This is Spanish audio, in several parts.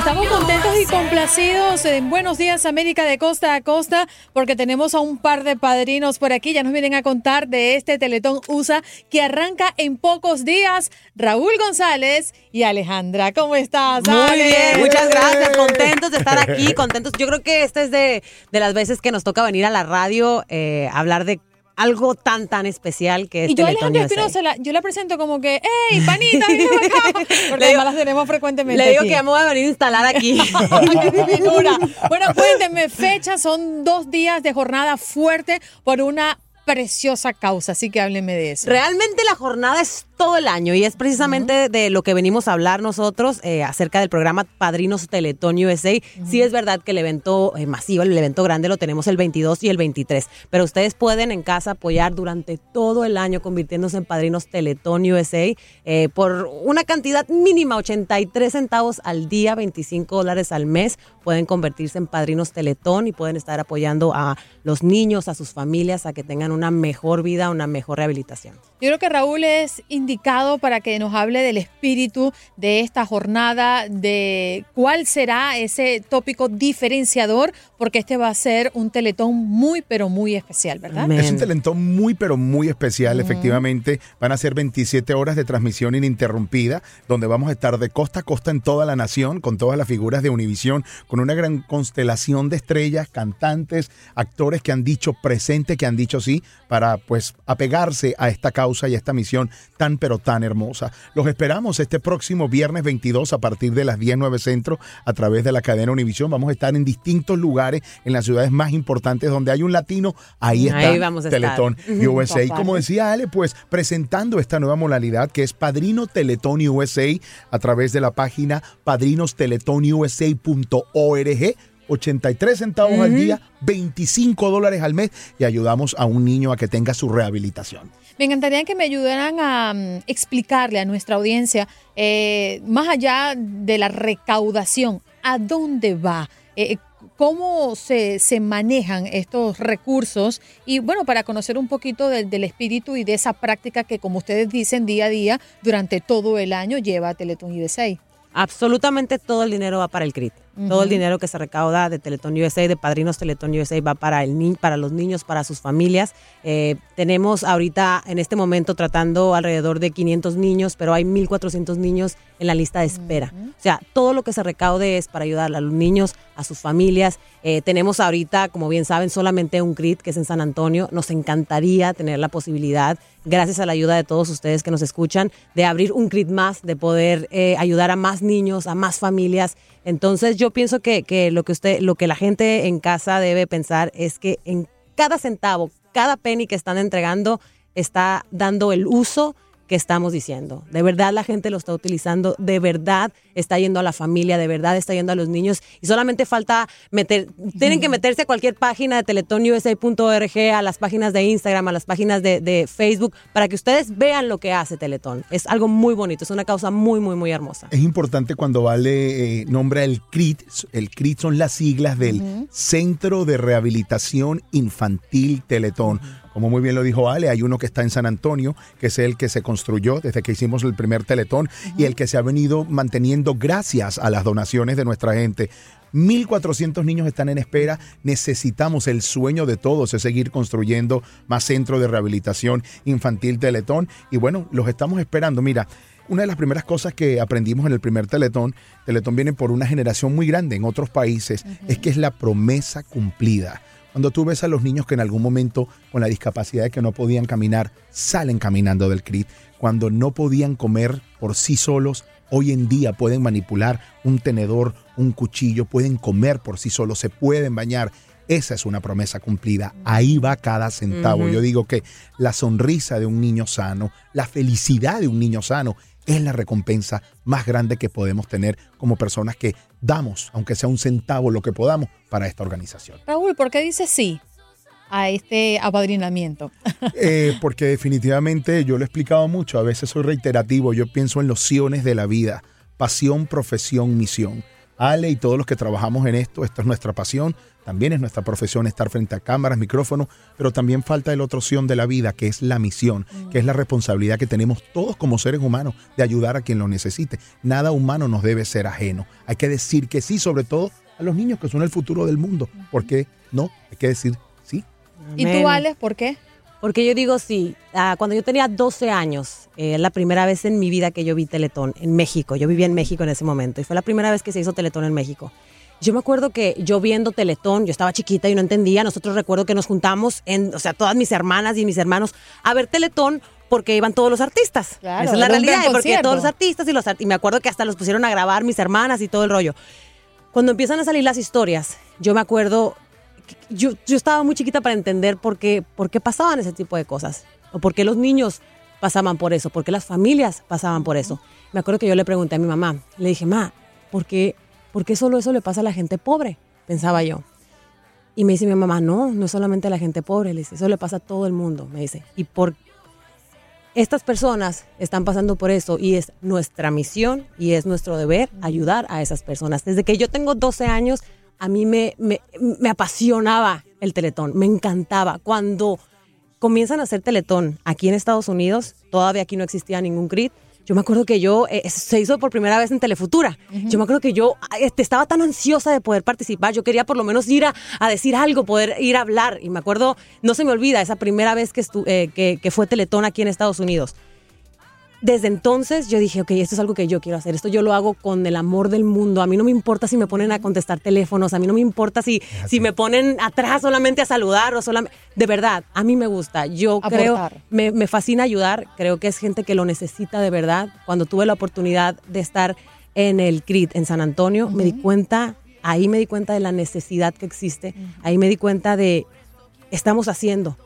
Estamos contentos y complacidos en Buenos Días América de costa a costa porque tenemos a un par de padrinos por aquí. Ya nos vienen a contar de este Teletón USA que arranca en pocos días. Raúl González y Alejandra, ¿cómo estás? Muy Ale? bien, muchas gracias, contentos de estar aquí, contentos. Yo creo que esta es de, de las veces que nos toca venir a la radio eh, a hablar de algo tan, tan especial que es Y yo a Alejandra. Espinosa, la- yo la presento como que, ¡Ey, panita, acá! Porque Le digo- además las tenemos frecuentemente Le digo aquí. que voy a venir a instalar aquí. Bueno, cuéntenme, fecha, son dos días de jornada fuerte por una preciosa causa, así que háblenme de eso. Realmente la jornada es todo el año y es precisamente de lo que venimos a hablar nosotros eh, acerca del programa Padrinos Teletón USA. Sí es verdad que el evento eh, masivo, el evento grande lo tenemos el 22 y el 23, pero ustedes pueden en casa apoyar durante todo el año convirtiéndose en Padrinos Teletón USA eh, por una cantidad mínima, 83 centavos al día, 25 dólares al mes. Pueden convertirse en Padrinos Teletón y pueden estar apoyando a los niños, a sus familias, a que tengan una mejor vida, una mejor rehabilitación. Yo creo que Raúl es indicado para que nos hable del espíritu de esta jornada, de cuál será ese tópico diferenciador, porque este va a ser un teletón muy, pero muy especial, ¿verdad? Es un teletón muy, pero muy especial, efectivamente. Van a ser 27 horas de transmisión ininterrumpida, donde vamos a estar de costa a costa en toda la nación, con todas las figuras de Univisión, con una gran constelación de estrellas, cantantes, actores que han dicho presente, que han dicho sí, para pues apegarse a esta causa y a esta misión tan, pero tan hermosa. Los esperamos este próximo viernes 22 a partir de las 19 centro a través de la cadena Univisión. Vamos a estar en distintos lugares, en las ciudades más importantes donde hay un latino. Ahí está Ahí vamos a estar. Teletón USA. Y como decía Ale, pues presentando esta nueva modalidad que es Padrino Teletón USA a través de la página padrinosteletonyusa.org. 83 centavos al Ujú. día, 25 dólares al mes y ayudamos a un niño a que tenga su rehabilitación. Me encantaría que me ayudaran a mm, explicarle a nuestra audiencia, eh, más allá de la recaudación, ¿a dónde va? Eh, ¿Cómo se, se manejan estos recursos? Y bueno, para conocer un poquito del, del espíritu y de esa práctica que, como ustedes dicen, día a día, durante todo el año lleva Teletón USA. Absolutamente todo el dinero va para el CRIT. Todo el dinero que se recauda de Teletón USA, de Padrinos Teletón USA, va para, el ni- para los niños, para sus familias. Eh, tenemos ahorita, en este momento, tratando alrededor de 500 niños, pero hay 1.400 niños en la lista de espera. O sea, todo lo que se recaude es para ayudar a los niños, a sus familias. Eh, tenemos ahorita, como bien saben, solamente un CRIT que es en San Antonio. Nos encantaría tener la posibilidad, gracias a la ayuda de todos ustedes que nos escuchan, de abrir un CRIT más, de poder eh, ayudar a más niños, a más familias. Entonces yo pienso que, que lo que usted, lo que la gente en casa debe pensar es que en cada centavo, cada penny que están entregando está dando el uso que estamos diciendo. De verdad la gente lo está utilizando, de verdad está yendo a la familia, de verdad está yendo a los niños y solamente falta meter, tienen que meterse a cualquier página de teletón.usa.org, a las páginas de Instagram, a las páginas de, de Facebook, para que ustedes vean lo que hace Teletón. Es algo muy bonito, es una causa muy, muy, muy hermosa. Es importante cuando Vale eh, nombra el CRIT. El CRIT son las siglas del Centro de Rehabilitación Infantil Teletón. Como muy bien lo dijo Ale, hay uno que está en San Antonio, que es el que se construyó desde que hicimos el primer Teletón y el que se ha venido manteniendo gracias a las donaciones de nuestra gente. 1.400 niños están en espera. Necesitamos el sueño de todos es seguir construyendo más centros de rehabilitación infantil Teletón. Y bueno, los estamos esperando. Mira, una de las primeras cosas que aprendimos en el primer Teletón, Teletón viene por una generación muy grande en otros países, es que es la promesa cumplida. Cuando tú ves a los niños que en algún momento con la discapacidad de que no podían caminar, salen caminando del CRIT. Cuando no podían comer por sí solos, hoy en día pueden manipular un tenedor, un cuchillo, pueden comer por sí solos, se pueden bañar. Esa es una promesa cumplida. Ahí va cada centavo. Yo digo que la sonrisa de un niño sano, la felicidad de un niño sano, es la recompensa más grande que podemos tener como personas que damos, aunque sea un centavo, lo que podamos para esta organización. Raúl, ¿por qué dices sí a este apadrinamiento? Eh, porque definitivamente yo lo he explicado mucho, a veces soy reiterativo, yo pienso en los siones de la vida, pasión, profesión, misión. Ale y todos los que trabajamos en esto, esta es nuestra pasión, también es nuestra profesión estar frente a cámaras, micrófonos, pero también falta el otro sion de la vida, que es la misión, que es la responsabilidad que tenemos todos como seres humanos de ayudar a quien lo necesite. Nada humano nos debe ser ajeno. Hay que decir que sí, sobre todo a los niños que son el futuro del mundo. ¿Por qué no? Hay que decir sí. ¿Y tú, Alex, por qué? Porque yo digo sí. Ah, cuando yo tenía 12 años, eh, la primera vez en mi vida que yo vi Teletón en México. Yo vivía en México en ese momento y fue la primera vez que se hizo Teletón en México. Yo me acuerdo que yo viendo Teletón, yo estaba chiquita y no entendía. Nosotros recuerdo que nos juntamos, en, o sea, todas mis hermanas y mis hermanos, a ver Teletón porque iban todos los artistas. Claro, Esa es la realidad, porque concierto. todos los artistas y los y me acuerdo que hasta los pusieron a grabar mis hermanas y todo el rollo. Cuando empiezan a salir las historias, yo me acuerdo yo, yo estaba muy chiquita para entender por qué, por qué pasaban ese tipo de cosas. O por qué los niños pasaban por eso, por qué las familias pasaban por eso. Me acuerdo que yo le pregunté a mi mamá, le dije, ma, ¿por qué, ¿por qué solo eso le pasa a la gente pobre? Pensaba yo. Y me dice mi mamá, no, no es solamente a la gente pobre, le dice, eso le pasa a todo el mundo, me dice. Y por estas personas están pasando por eso y es nuestra misión y es nuestro deber ayudar a esas personas. Desde que yo tengo 12 años, a mí me, me, me apasionaba el teletón, me encantaba. Cuando comienzan a hacer teletón aquí en Estados Unidos, todavía aquí no existía ningún CRIT. Yo me acuerdo que yo, eh, se hizo por primera vez en Telefutura. Yo me acuerdo que yo ah, este, estaba tan ansiosa de poder participar. Yo quería por lo menos ir a, a decir algo, poder ir a hablar. Y me acuerdo, no se me olvida, esa primera vez que, estu- eh, que, que fue Teletón aquí en Estados Unidos. Desde entonces yo dije, ok, esto es algo que yo quiero hacer. Esto yo lo hago con el amor del mundo. A mí no me importa si me ponen a contestar teléfonos. A mí no me importa si, si me ponen atrás solamente a saludar o solamente... De verdad, a mí me gusta. Yo creo... Me, me fascina ayudar. Creo que es gente que lo necesita de verdad. Cuando tuve la oportunidad de estar en el CRIT en San Antonio, me di cuenta, ahí me di cuenta de la necesidad que existe. Ahí me di cuenta de, estamos haciendo,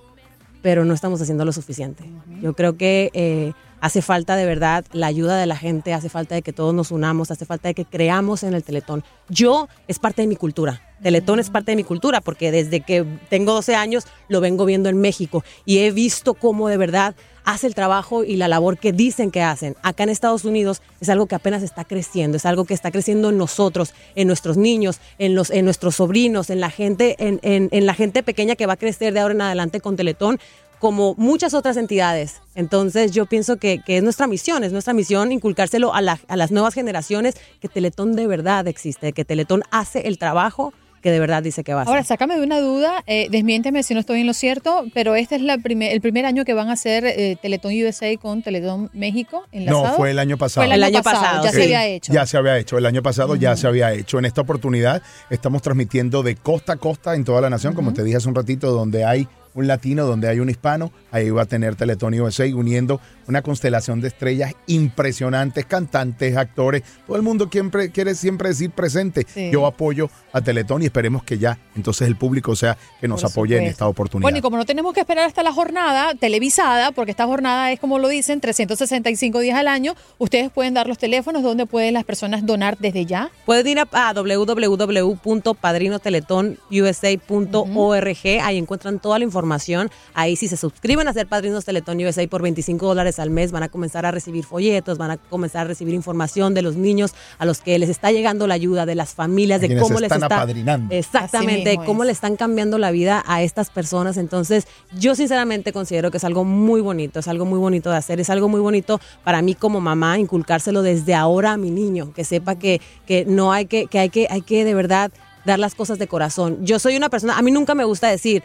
pero no estamos haciendo lo suficiente. Yo creo que eh, hace falta de verdad la ayuda de la gente, hace falta de que todos nos unamos, hace falta de que creamos en el Teletón. Yo es parte de mi cultura. Teletón es parte de mi cultura porque desde que tengo 12 años lo vengo viendo en México y he visto cómo de verdad hace el trabajo y la labor que dicen que hacen. Acá en Estados Unidos es algo que apenas está creciendo, es algo que está creciendo en nosotros, en nuestros niños, en, los, en nuestros sobrinos, en la gente, en, en- en la gente pequeña que va a crecer de ahora en adelante con Teletón como muchas otras entidades. Entonces yo pienso que, que es nuestra misión, es nuestra misión inculcárselo a, la- a las nuevas generaciones que Teletón de verdad existe, que Teletón hace el trabajo que de verdad dice que va a hacer. Ahora, sácame de una duda, eh, desmiénteme si no estoy en lo cierto, pero este es la primer, el primer año que van a hacer eh, Teletón USA con Teletón México enlazado. No, fue el año pasado. Fue el año, pasado, ya se había hecho. Ya se había hecho. El año pasado ya se había hecho. En esta oportunidad estamos transmitiendo de costa a costa en toda la nación, como te dije hace un ratito, donde hay un latino, donde hay un hispano, ahí va a tener Teletón USA uniendo una constelación de estrellas impresionantes, cantantes, actores, todo el mundo siempre, quiere siempre decir presente. Sí. Yo apoyo a Teletón y esperemos que ya entonces el público sea que nos Por apoye en esta oportunidad. Bueno, y como no tenemos que esperar hasta la jornada televisada, porque esta jornada es como lo dicen, 365 días al año, ustedes pueden dar los teléfonos donde pueden las personas donar desde ya. Pueden ir a, a www.padrinoteletonusa.org. Ahí encuentran toda la información. Ahí si se suscriben a ser Padrinos Teletón USA por 25 dólares al mes, van a comenzar a recibir folletos, van a comenzar a recibir información de los niños a los que les está llegando la ayuda, de las familias, de cómo les están está... apadrinando. Exactamente, mismo cómo es. le están cambiando la vida a estas personas. Entonces, yo sinceramente considero que es algo muy bonito, es algo muy bonito de hacer, es algo muy bonito para mí como mamá inculcárselo desde ahora a mi niño, que sepa que, que no hay que, que hay que, hay que de verdad dar las cosas de corazón. Yo soy una persona, a mí nunca me gusta decir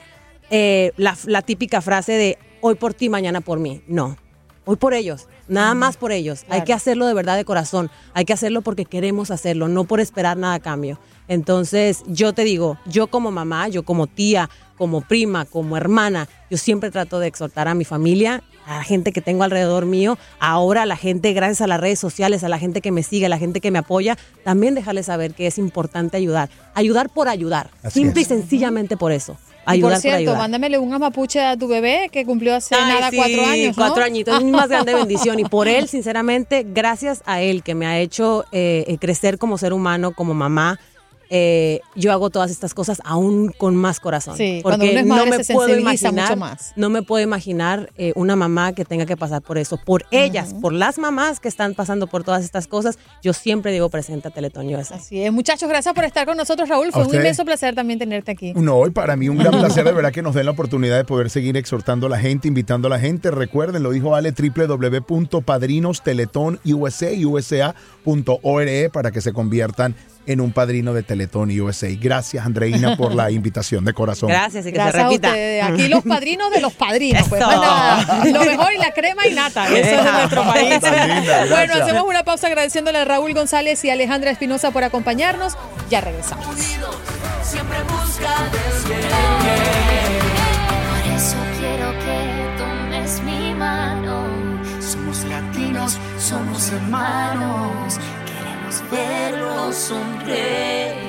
eh, la, la típica frase de hoy por ti, mañana por mí. No, hoy por ellos, nada más por ellos. Hay que hacerlo de verdad de corazón, hay que hacerlo porque queremos hacerlo, no por esperar nada a cambio. Entonces, yo te digo, yo como mamá, yo como tía, como prima, como hermana, yo siempre trato de exhortar a mi familia, a la gente que tengo alrededor mío, ahora a la gente, gracias a las redes sociales, a la gente que me sigue, a la gente que me apoya, también dejarles saber que es importante ayudar. Ayudar por ayudar, Así simple es. y sencillamente por eso. y Ayudar por cierto, ayudar. mándamele un amapuche a tu bebé que cumplió hace Ay, nada sí, cuatro años. ¿no? Cuatro añitos, es mi más grande bendición. Y por él, sinceramente, gracias a él que me ha hecho eh, eh, crecer como ser humano, como mamá. Eh, yo hago todas estas cosas aún con más corazón. Sí, cuando uno es madre se sensibiliza mucho más. No me puedo imaginar eh, una mamá que tenga que pasar por eso. Por ellas, por las mamás que están pasando por todas estas cosas, yo siempre digo presente a Teletón USA. Así es. Muchachos, gracias por estar con nosotros, Raúl. Fue un inmenso placer también tenerte aquí. No, hoy para mí un gran placer de verdad que nos den la oportunidad de poder seguir exhortando a la gente, invitando a la gente. Recuerden, lo dijo Ale, www.padrinosteletón.usa.org para que se conviertan en un padrino de Teletón USA. Gracias, Andreina, por la invitación de corazón. Gracias y que Gracias se a repita. Aquí los padrinos de los padrinos. Pues, más nada. lo mejor y la crema y nata. Eso es de nuestro país. Linda, bueno, hacemos una pausa agradeciéndole a Raúl González y Alejandra Espinosa por acompañarnos. Ya regresamos. siempre busca. Por eso quiero que tomes mi mano. Somos latinos, somos hermanos. Verlos sonreír.